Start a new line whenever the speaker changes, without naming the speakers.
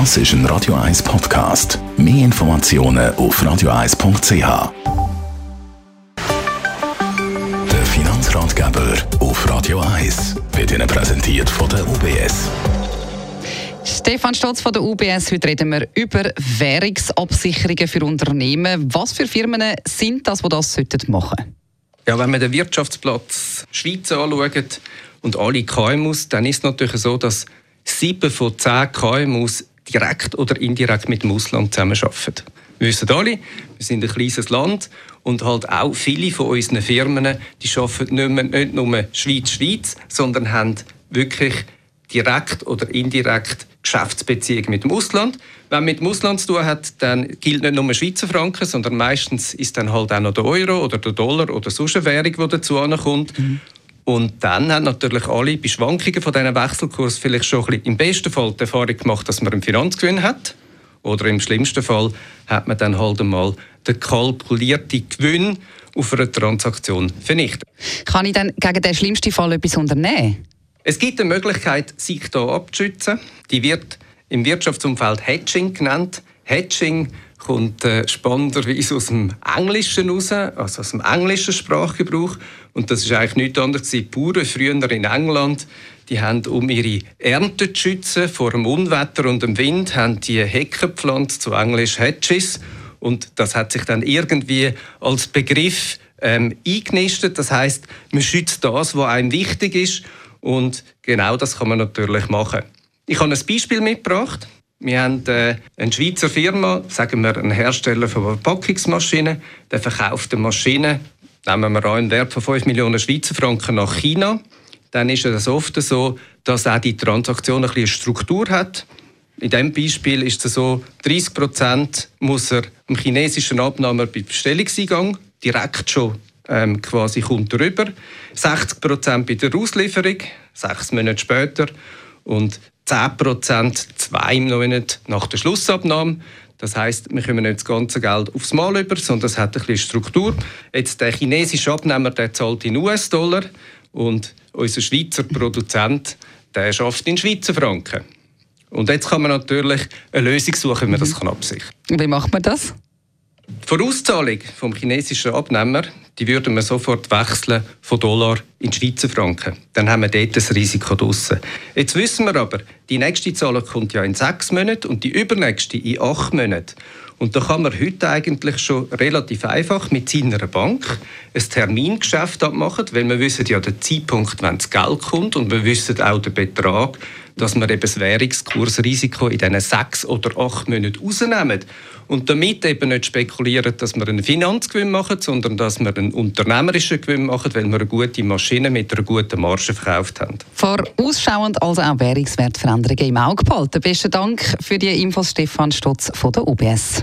Das ist ein Radio 1 Podcast. Mehr Informationen auf radio1.ch. Der Finanzratgeber auf Radio 1 wird Ihnen präsentiert von der UBS.
Stefan Stotz von der UBS. Heute reden wir über Währungsabsicherungen für Unternehmen. Was für Firmen sind das, die das machen sollten?
Ja, wenn man den Wirtschaftsplatz Schweiz anschaut und alle KMUs, dann ist es natürlich so, dass sieben von zehn KMUs direkt oder indirekt mit dem Ausland zusammenarbeiten. Wir wissen alle, wir sind ein kleines Land und halt auch viele von unseren Firmen, die arbeiten nicht, mehr, nicht nur Schweiz-Schweiz, sondern haben wirklich direkt oder indirekt Geschäftsbeziehungen mit dem Ausland. Wenn man mit dem Ausland zu tun hat, dann gilt nicht nur Schweizer Franken, sondern meistens ist dann halt auch noch der Euro oder der Dollar oder sonst eine Währung, die dazu kommt. Mhm. Und dann haben natürlich alle bei Schwankungen von diesen Wechselkurs vielleicht schon ein bisschen, im besten Fall die Erfahrung gemacht, dass man einen Finanzgewinn hat. Oder im schlimmsten Fall hat man dann halt einmal den kalkulierten Gewinn auf einer Transaktion vernichtet.
Kann ich dann gegen den schlimmsten Fall etwas unternehmen?
Es gibt eine Möglichkeit, sich hier abzuschützen. Die wird im Wirtschaftsumfeld Hedging genannt. Hedging kommt äh, spannenderweise aus dem Englischen raus, also aus dem englischen Sprachgebrauch. Und das ist eigentlich nichts anderes. Die Bauern früher in England, die haben, um ihre Ernte zu schützen vor dem Unwetter und dem Wind, haben die Hecken gepflanzt, zu Englisch Hedges. Und das hat sich dann irgendwie als Begriff ähm, eingenistet. Das heißt, man schützt das, was einem wichtig ist. Und genau das kann man natürlich machen. Ich habe ein Beispiel mitgebracht. Wir haben äh, eine Schweizer Firma, sagen wir einen Hersteller von Verpackungsmaschinen, der verkauft eine Maschine, nehmen wir einen Wert von 5 Millionen Schweizer Franken nach China. Dann ist es oft so, dass auch die Transaktion ein bisschen Struktur hat. In diesem Beispiel ist es so, 30 Prozent muss er im chinesischen Abnahmer bei Bestellungseingang direkt schon ähm, quasi kommt rüber. 60 Prozent bei der Auslieferung, sechs Monate später und 10 zwei Monate nach der Schlussabnahme. Das heißt, wir kommen nicht das ganze Geld aufs Mal über, sondern es hat ein bisschen Struktur. Jetzt der chinesische Abnehmer, der zahlt in US-Dollar und unser Schweizer Produzent, der schafft in Schweizer Franken. Und jetzt kann man natürlich eine Lösung suchen, wie man das absichern
kann. Wie macht man das?
Die Vorauszahlung vom chinesischen Abnehmer die würden wir sofort wechseln von Dollar in Schweizer Franken. Dann haben wir dort das Risiko draussen. Jetzt wissen wir aber, die nächste Zahlung kommt ja in sechs Monaten und die übernächste in acht Monaten. Und da kann man heute eigentlich schon relativ einfach mit seiner Bank ein Termingeschäft abmachen, weil wir wissen ja den Zeitpunkt, wenn das Geld kommt und wir wissen auch den Betrag, dass wir eben das Währungskursrisiko in diesen sechs oder acht Monaten rausnehmen. Und damit eben nicht spekulieren, dass wir einen Finanzgewinn machen, sondern dass wir einen unternehmerischen Gewinn machen, weil wir eine gute Maschine mit einer guten Marge verkauft haben.
Vorausschauend also auch Währungswertveränderungen im Auge behalten. Besten Dank für die Infos, Stefan Stotz von der UBS.